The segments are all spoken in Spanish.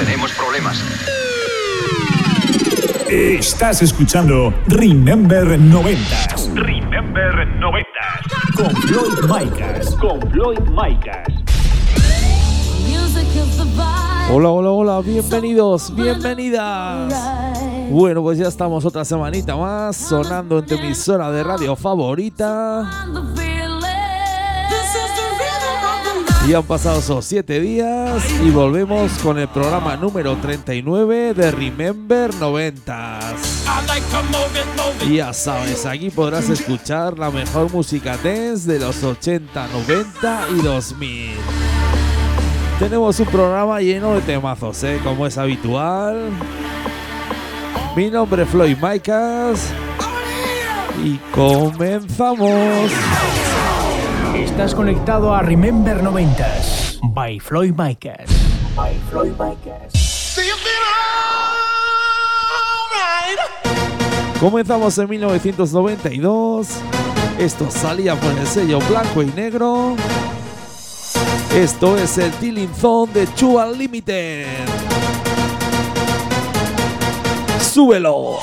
Tenemos problemas. Estás escuchando Remember 90s Remember 90. con Floyd Micas. Con Floyd Micas. Hola, hola, hola, bienvenidos, bienvenidas. Bueno, pues ya estamos otra semanita más sonando en tu emisora de radio favorita. Y han pasado esos siete días y volvemos con el programa número 39 de Remember 90s. Y ya sabes, aquí podrás escuchar la mejor música dance de los 80, 90 y 2000. Tenemos un programa lleno de temazos, ¿eh? como es habitual. Mi nombre es Floyd Micas. Y comenzamos. Estás conectado a Remember 90s by Floyd Micas. By Floyd Micas. Comenzamos en 1992. Esto salía por el sello blanco y negro. Esto es el Tilling Zone de Chua Limited. ¡Súbelo!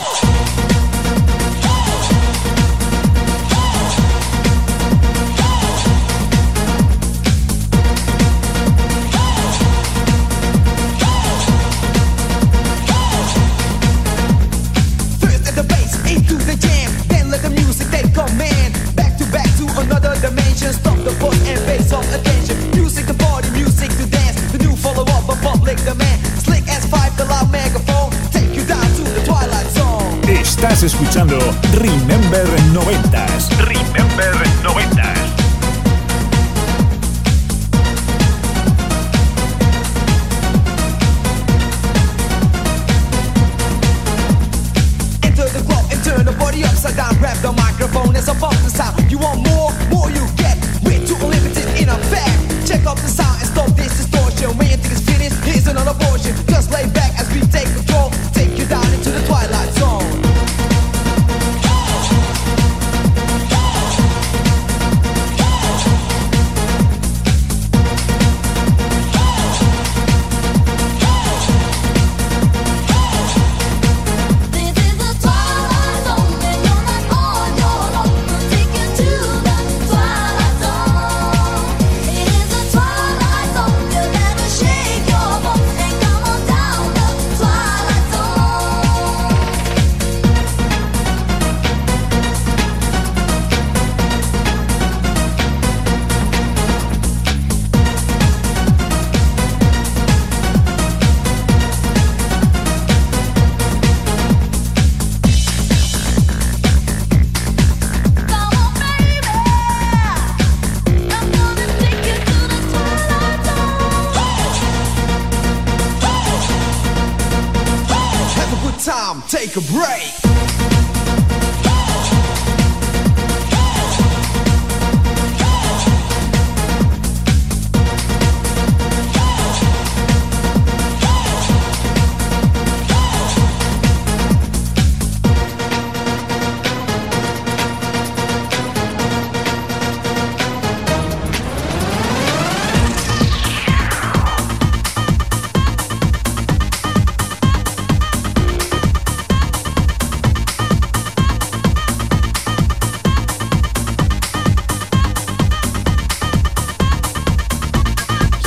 Time, take a break.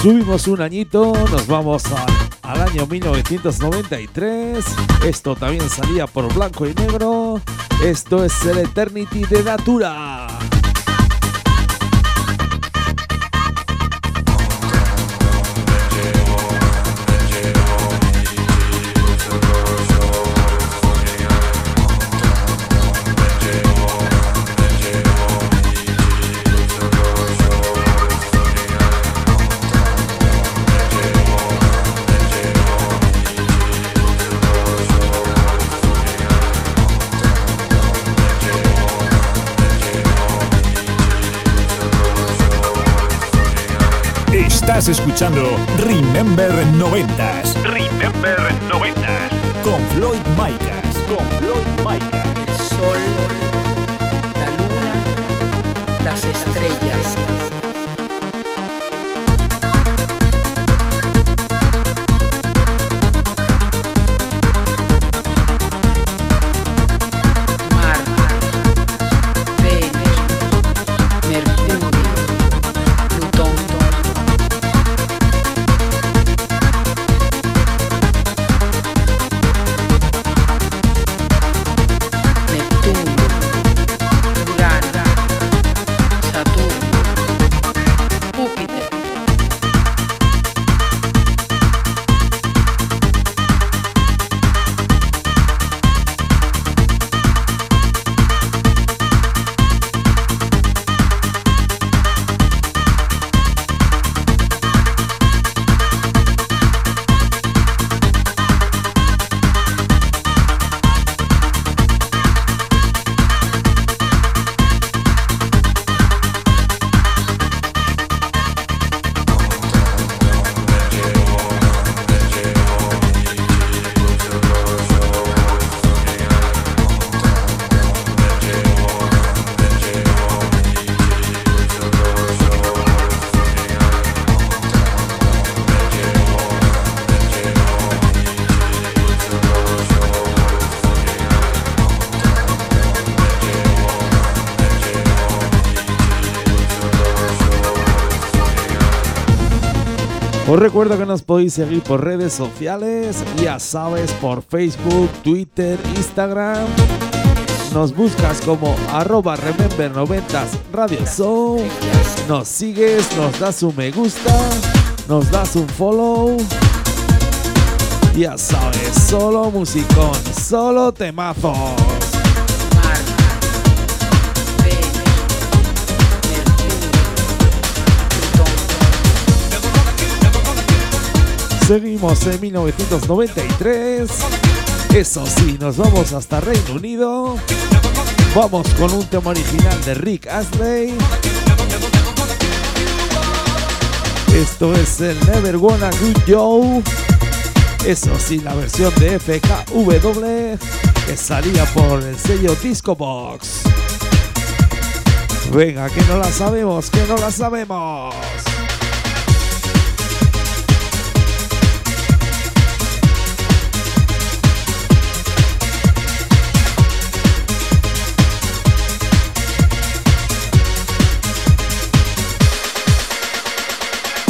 Subimos un añito, nos vamos al año 1993. Esto también salía por blanco y negro. Esto es el Eternity de Natura. Escuchando Remember 90s Remember 90s. con Floyd Micas. Con Floyd Micas. el sol, la luna, las estrellas. Os recuerdo que nos podéis seguir por redes sociales, ya sabes, por Facebook, Twitter, Instagram. Nos buscas como arroba remember 90 Radio Show. Nos sigues, nos das un me gusta, nos das un follow. Ya sabes, solo musicón, solo temazos. Seguimos en 1993. Eso sí, nos vamos hasta Reino Unido. Vamos con un tema original de Rick Astley. Esto es el Never Wanna Good Joe. Eso sí, la versión de FKW que salía por el sello Disco Box. Venga, que no la sabemos, que no la sabemos.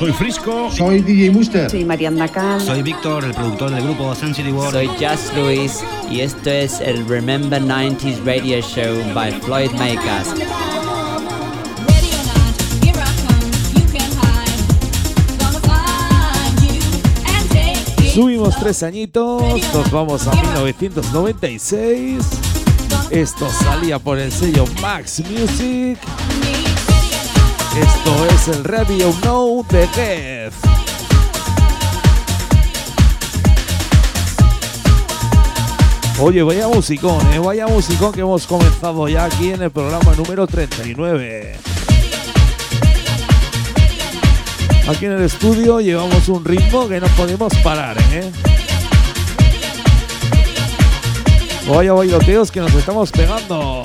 Soy Frisco. Soy DJ Muster. Soy Mariana Cal. Soy Víctor, el productor del grupo Sun City World. Soy Just Luis y esto es el Remember 90s Radio Show by Floyd Makers. Subimos tres añitos, nos vamos a 1996. Esto salía por el sello Max Music. Esto es el Radio No de Jeff. Oye, vaya musicón, eh, vaya musicón que hemos comenzado ya aquí en el programa número 39. Aquí en el estudio llevamos un ritmo que no podemos parar, ¿eh? Vaya bailoteos que nos estamos pegando.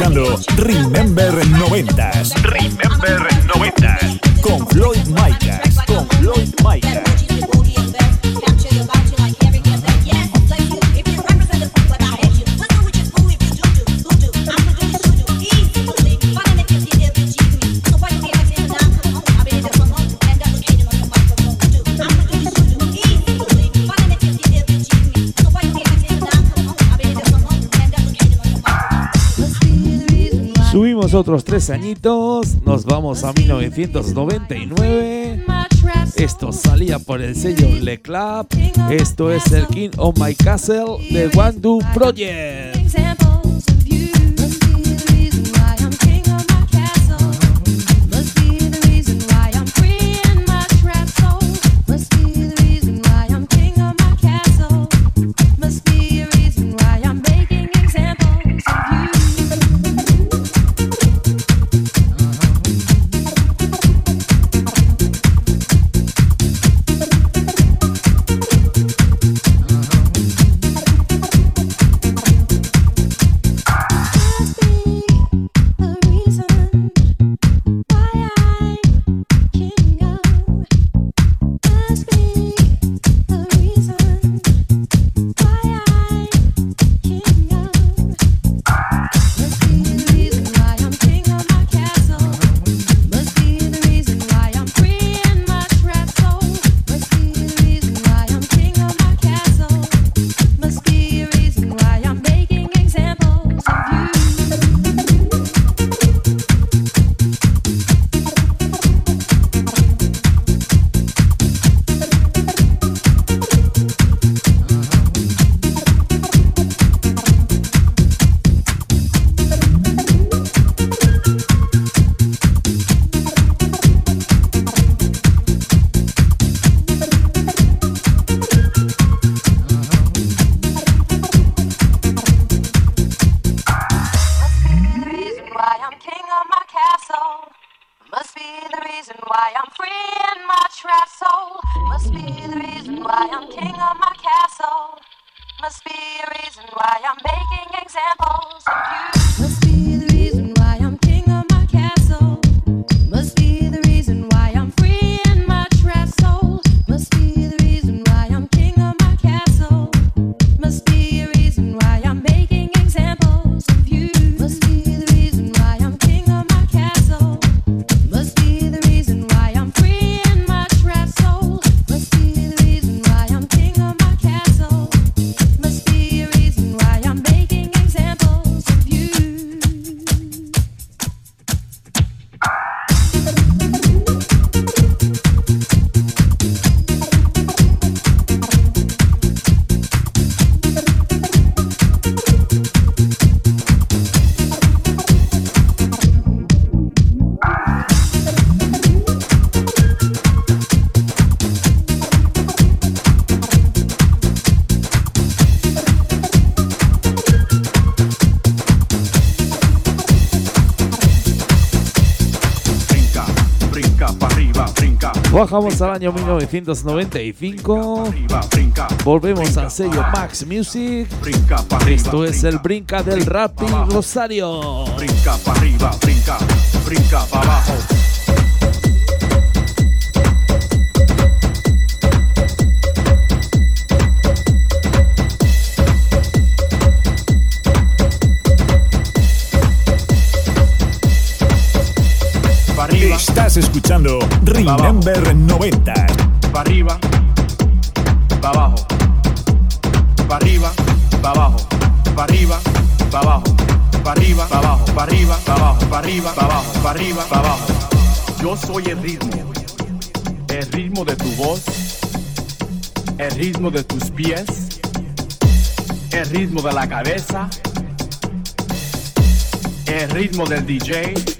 Escuchando otros tres añitos, nos vamos a 1999. Esto salía por el sello Le Club. Esto es el King of My Castle de Do Project. Bajamos al año 1995. Volvemos al sello Max Music. Esto es el brinca del rap Rosario. Brinca para arriba, brinca, brinca para abajo. Escuchando Remember 90. pa' arriba, pa' abajo. Pa' arriba, pa' abajo. Pa' arriba, pa' abajo. Pa' arriba, pa' abajo. Pa' arriba, pa' abajo. Pa' arriba, pa' abajo. Pa' arriba, pa' abajo. Yo soy el ritmo. El ritmo de tu voz. El ritmo de tus pies. El ritmo de la cabeza. El ritmo del DJ.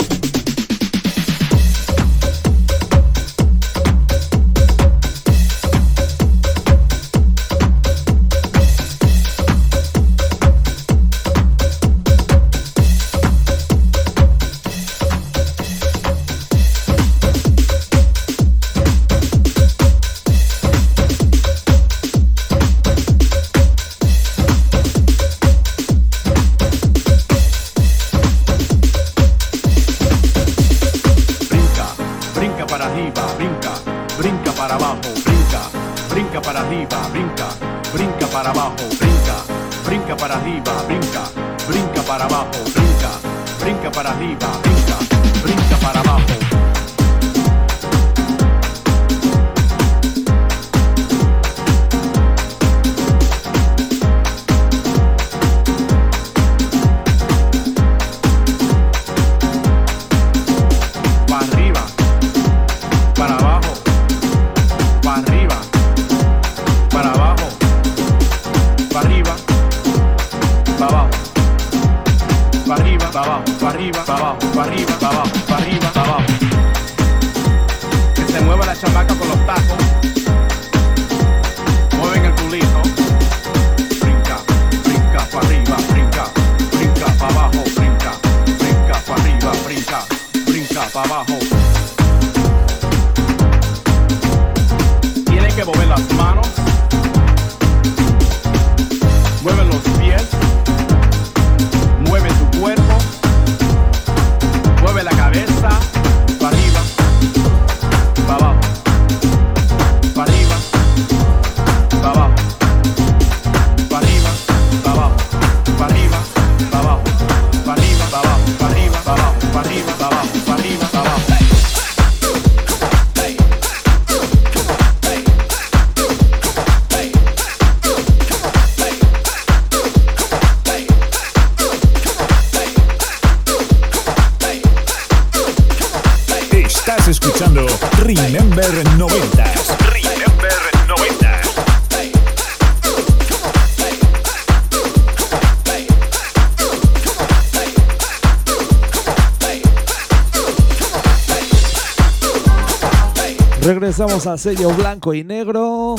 Regresamos al sello blanco y negro.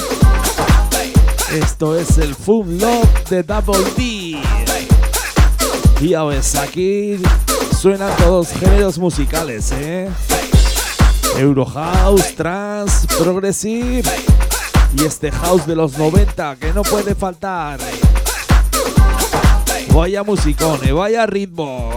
Esto es el Fun Love de Double D. Y a ves, aquí suenan todos géneros musicales, ¿eh? Euro House, Trance, Progressive y este House de los 90 que no puede faltar. Vaya musicón, eh, vaya ritmo.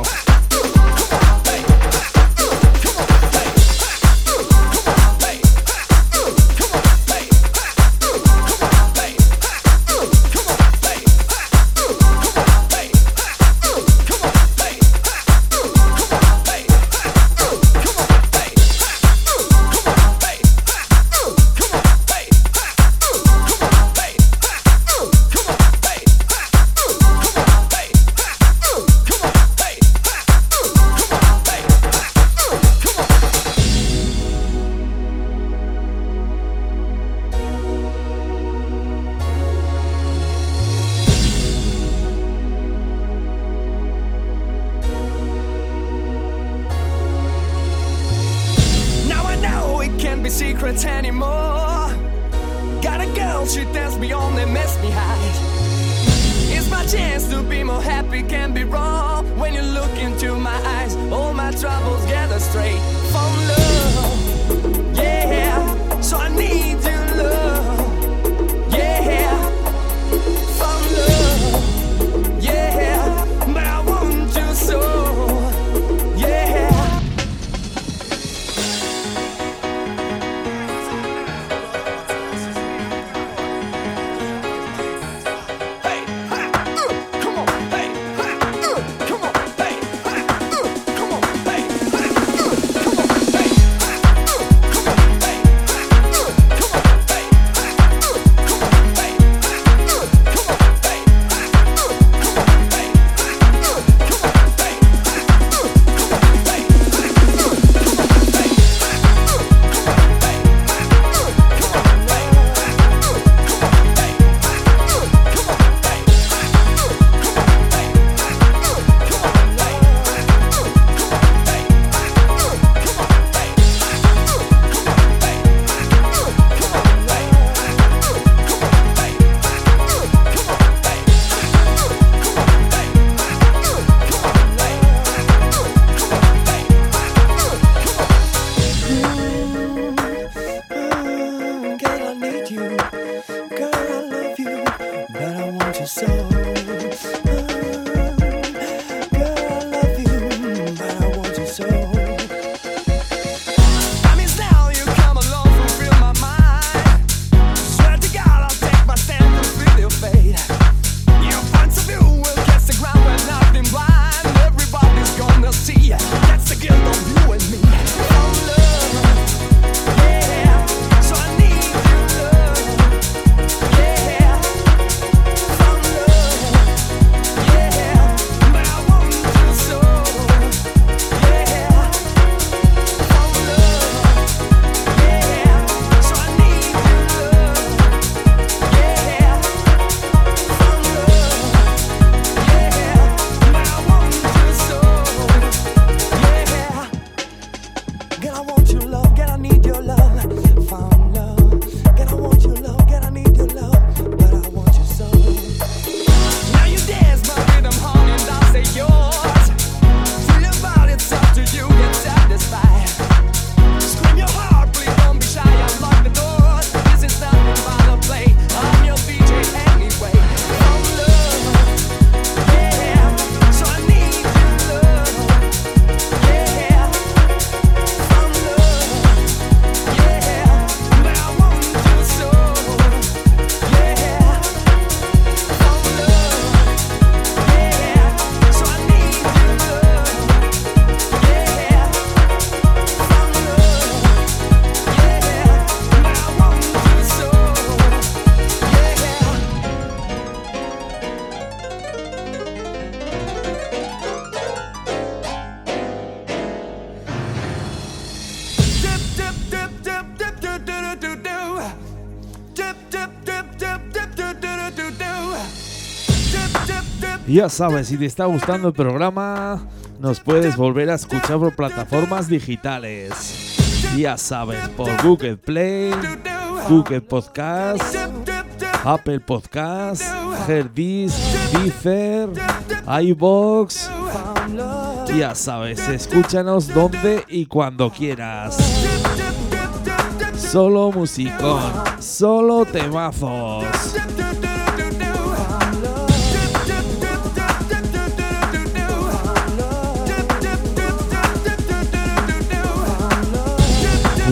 Ya sabes, si te está gustando el programa, nos puedes volver a escuchar por plataformas digitales. Ya sabes, por Google Play, Google Podcast, Apple Podcast, Herdis, Deezer, iBox. Ya sabes, escúchanos donde y cuando quieras. Solo musicón, solo temazos.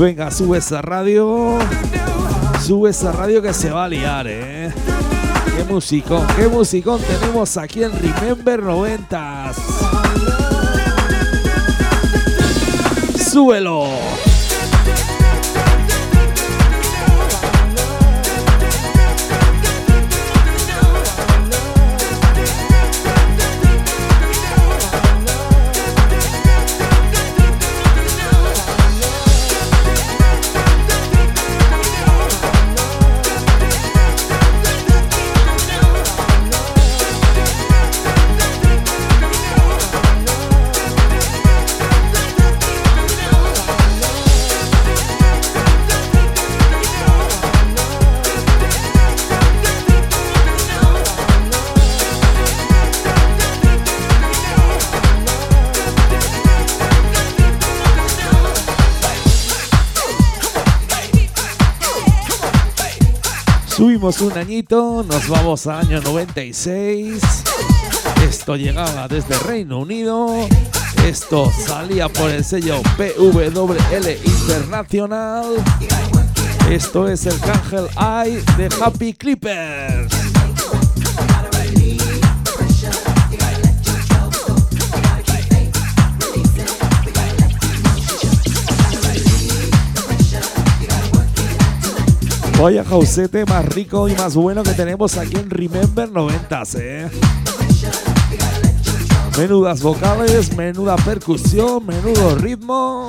Venga, sube esa radio. Sube esa radio que se va a liar, eh. Qué musicón, qué musicón tenemos aquí en Remember 90s. Súbelo. Subimos un añito, nos vamos a año 96. Esto llegaba desde Reino Unido. Esto salía por el sello PWL Internacional. Esto es el Cángel Eye de Happy Clippers. Vaya jausete más rico y más bueno que tenemos aquí en Remember 90s, ¿eh? Menudas vocales, menuda percusión, menudo ritmo.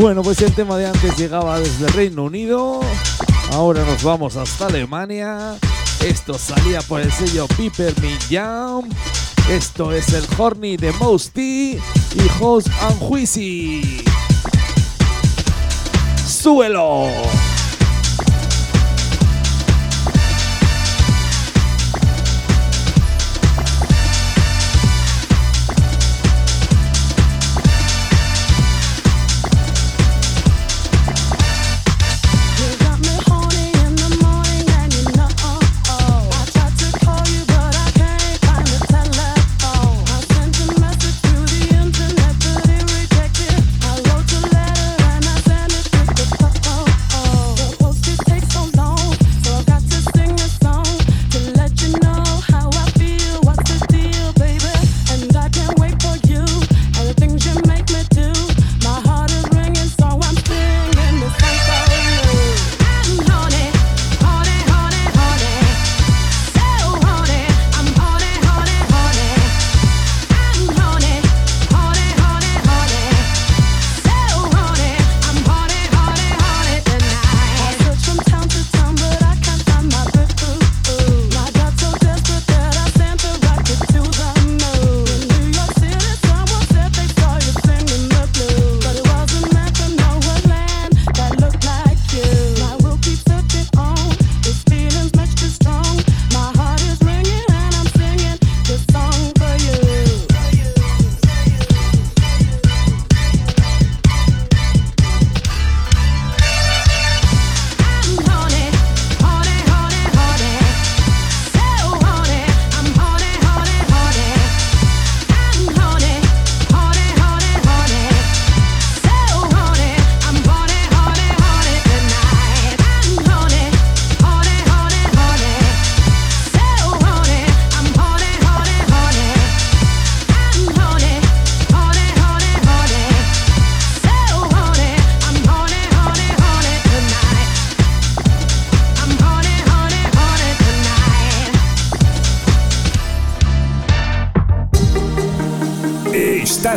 Bueno, pues el tema de antes llegaba desde el Reino Unido. Ahora nos vamos hasta Alemania. Esto salía por el sello Piper Jam. Esto es el Horny de Mosty y Host and Juicy. ¡Súbelo!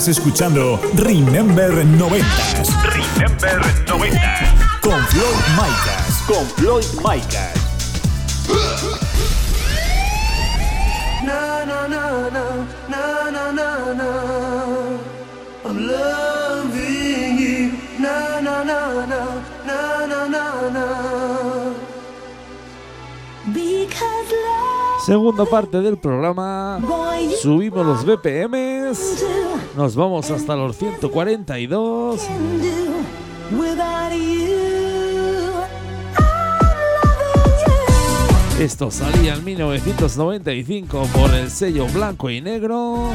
Estás escuchando Remember 90 Remember 90 con Floyd Micas. Con Floyd Micas. Na na na na na na na na. I'm loving you. Na na na na na na na na. Because Segunda parte del programa. Subimos los BPMs. Nos vamos hasta los 142. without you. Esto salía en 1995 por el sello blanco y negro.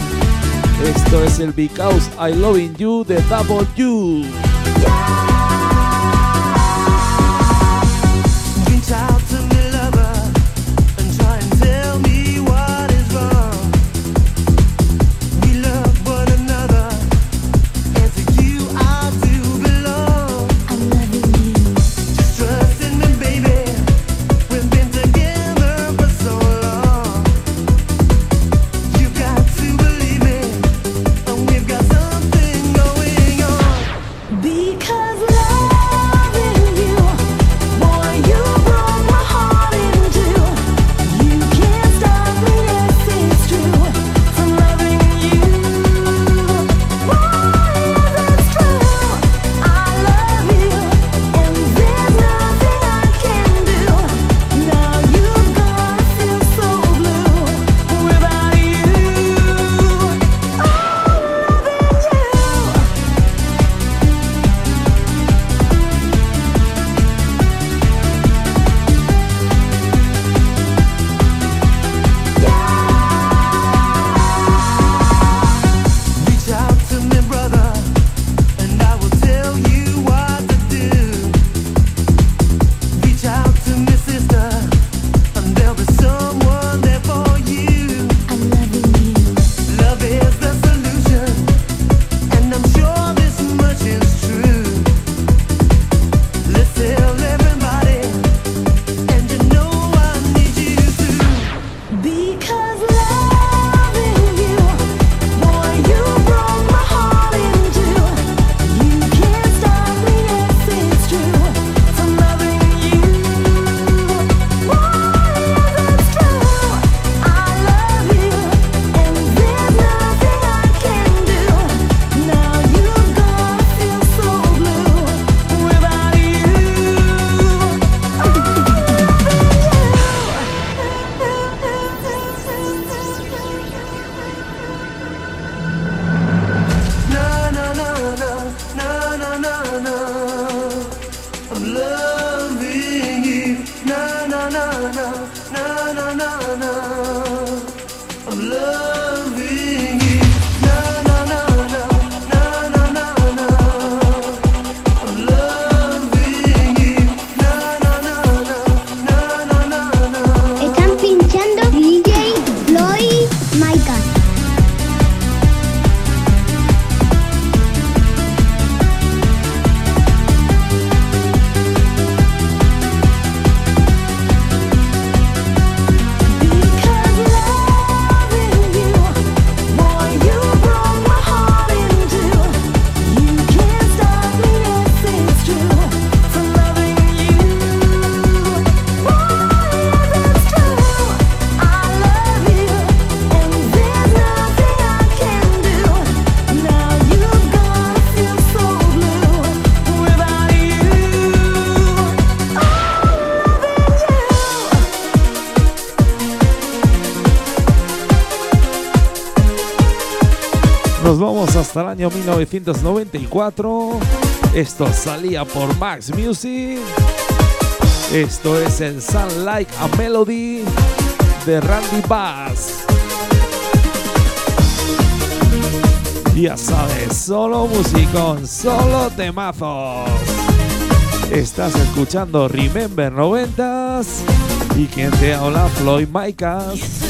Esto es el Because I Loving You de Double U. año 1994. Esto salía por Max Music. Esto es el Sound Like a Melody de Randy Bass. Ya sabes, solo musicón, solo temazos. Estás escuchando Remember 90s y quien te habla Floyd Micas.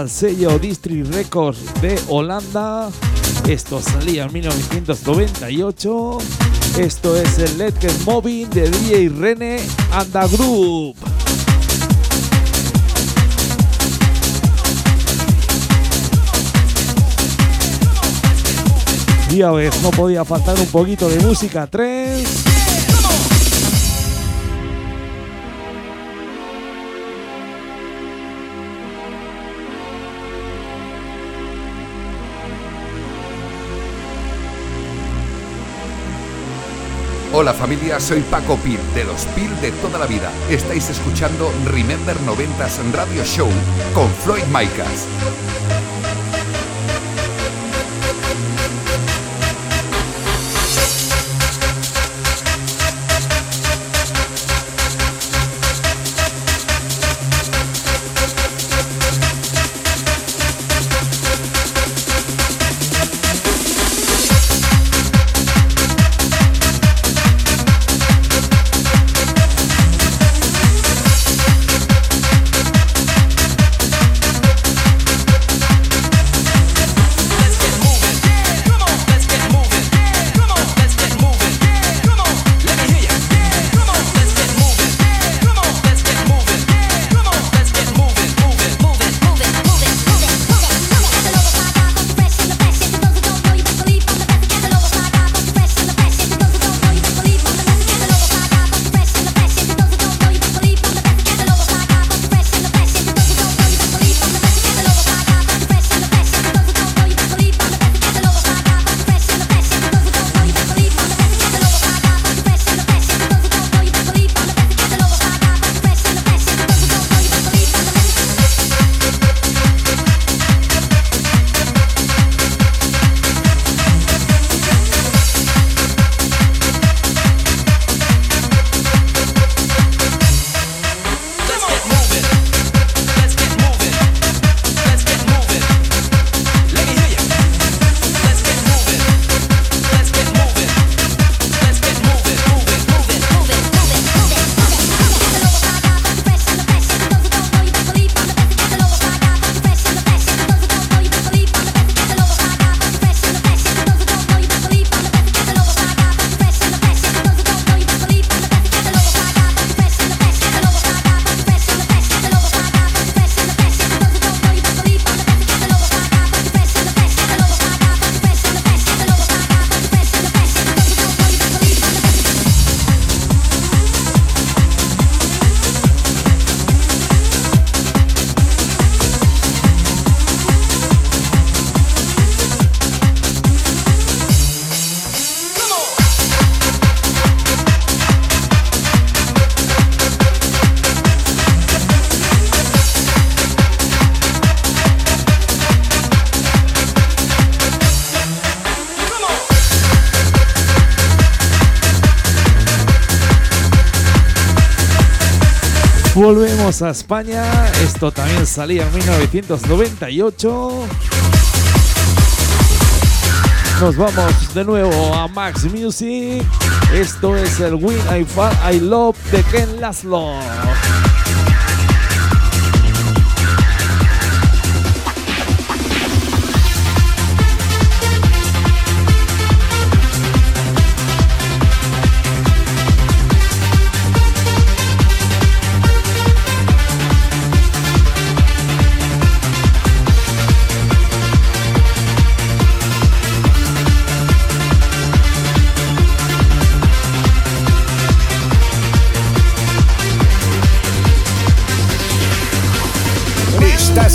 El sello District Records de Holanda. Esto salía en 1998. Esto es el Let's Get Moving de DJ Rene and the Group. Y a ver, no podía faltar un poquito de música 3. Hola familia, soy Paco Pil, de los Pil de toda la vida. Estáis escuchando Remember 90s Radio Show con Floyd Micas. A España. Esto también salía en 1998. Nos vamos de nuevo a Max Music. Esto es el Win I Fall I Love de Ken Laszlo.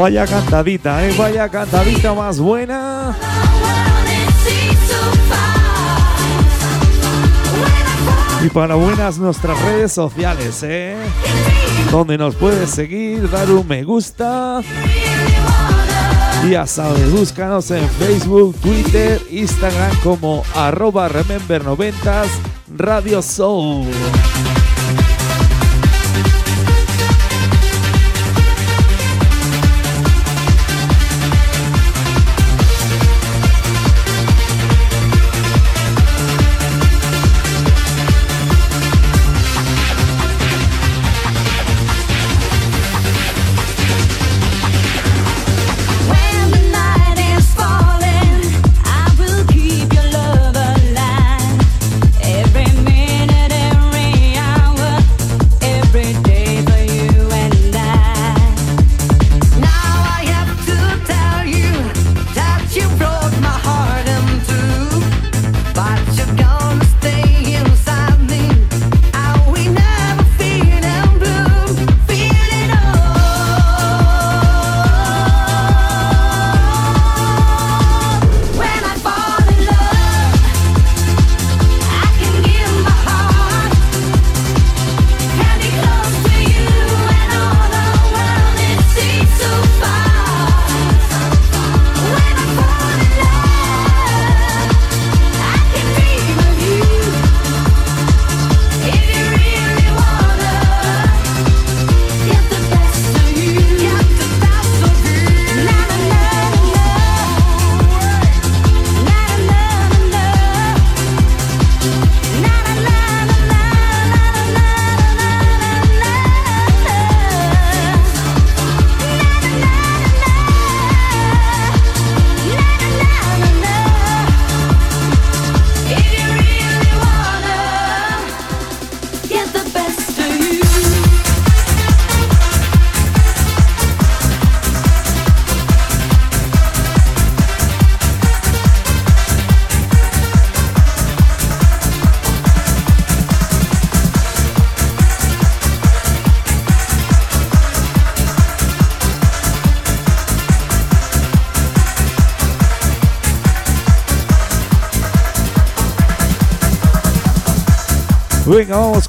Vaya cantadita, ¿eh? Vaya cantadita más buena. Y para buenas nuestras redes sociales, ¿eh? Donde nos puedes seguir, dar un me gusta. Y ya sabes, búscanos en Facebook, Twitter, Instagram como arroba remember90s Radio Soul.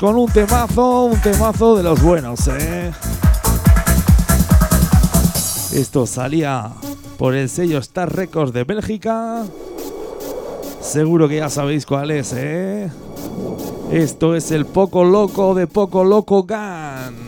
Con un temazo, un temazo de los buenos, ¿eh? Esto salía por el sello Star Records de Bélgica. Seguro que ya sabéis cuál es, ¿eh? Esto es el Poco Loco de Poco Loco Gun.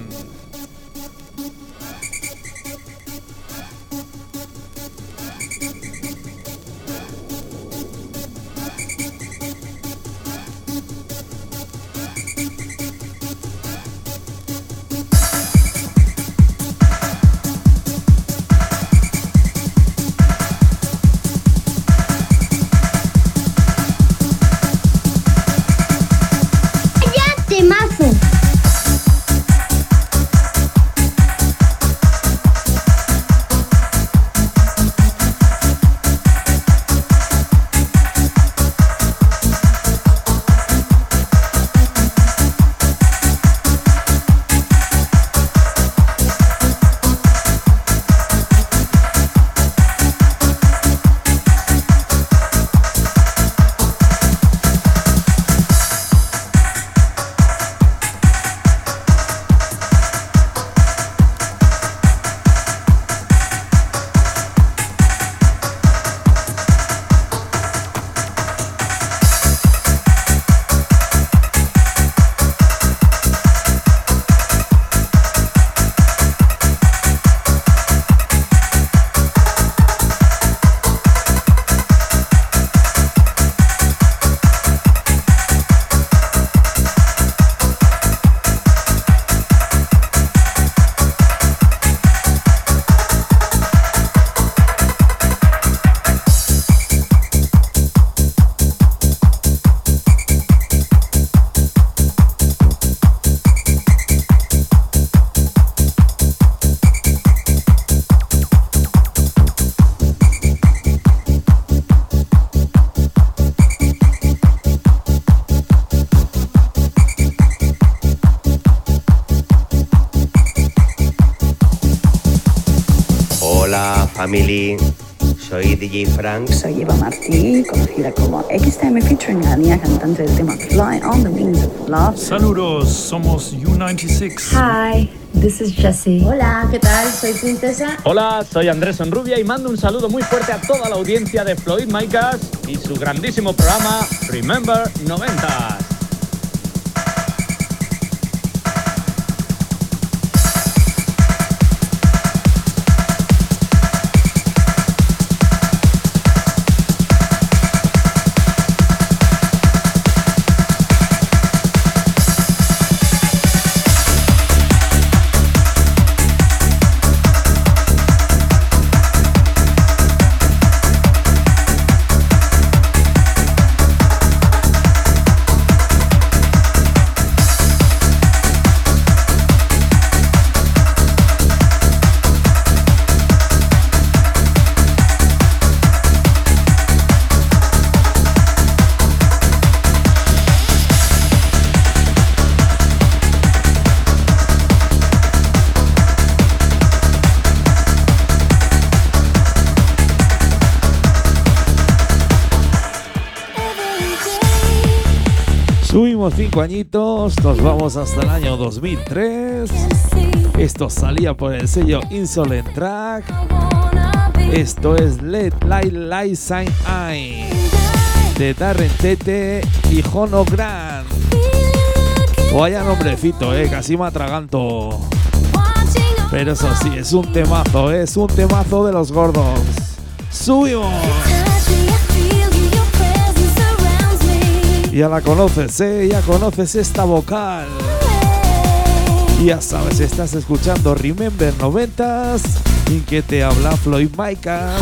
Saludos, somos U96. Hi, this is Jessie. Hola, ¿qué tal? Soy Princesa. Hola, soy Andrés Enrubia y mando un saludo muy fuerte a toda la audiencia de Floyd Micas y su grandísimo programa Remember 90. Cinco nos vamos hasta el año 2003. Esto salía por el sello Insolent Track. Esto es Let Light Light Sign Eye de Darren Tete y Jono Grant. Vaya nombrecito, eh, casi me atraganto. Pero eso sí, es un temazo, es un temazo de los gordos. Subimos. Ya la conoces, ¿eh? Ya conoces esta vocal. Ya sabes, estás escuchando Remember 90s y que te habla Floyd Micas.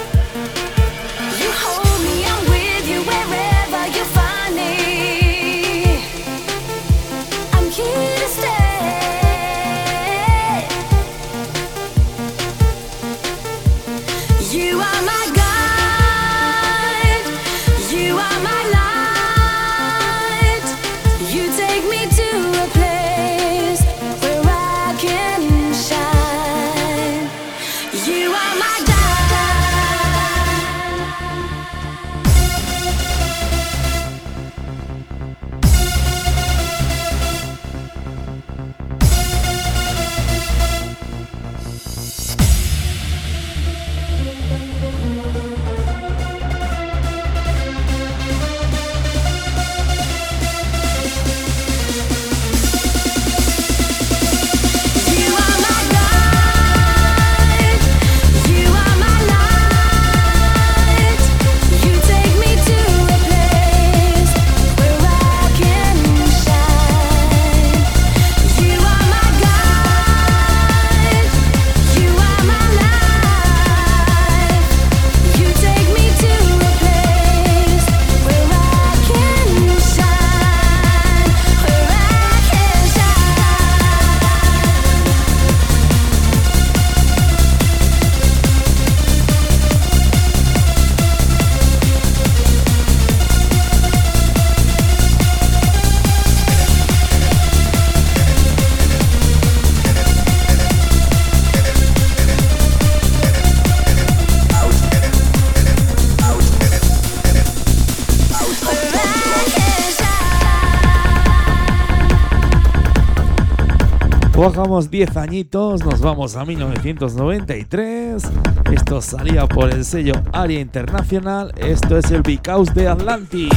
Bajamos 10 añitos, nos vamos a 1993. Esto salía por el sello Aria Internacional. Esto es el Because de Atlantis.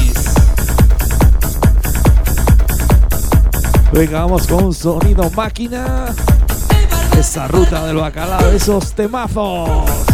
Venga, vamos con un sonido máquina. Esa ruta del bacalao, esos temazos.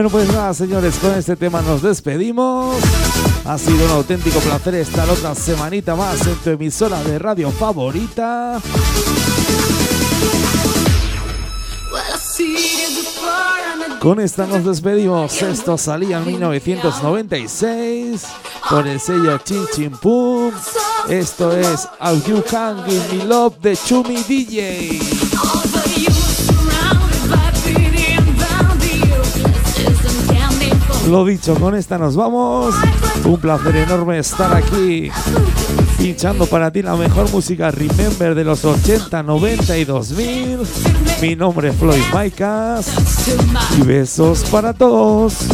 Bueno, pues nada, señores, con este tema nos despedimos. Ha sido un auténtico placer estar otra semanita más en tu emisora de radio favorita. Con esta nos despedimos. Esto salía en 1996 por el sello Chin Chin Pum. Esto es How You Can Give Me Love de Chumi DJ. Lo dicho, con esta nos vamos. Un placer enorme estar aquí pinchando para ti la mejor música Remember de los 80, 90 y 2000. Mi nombre es Floyd Maicas y besos para todos.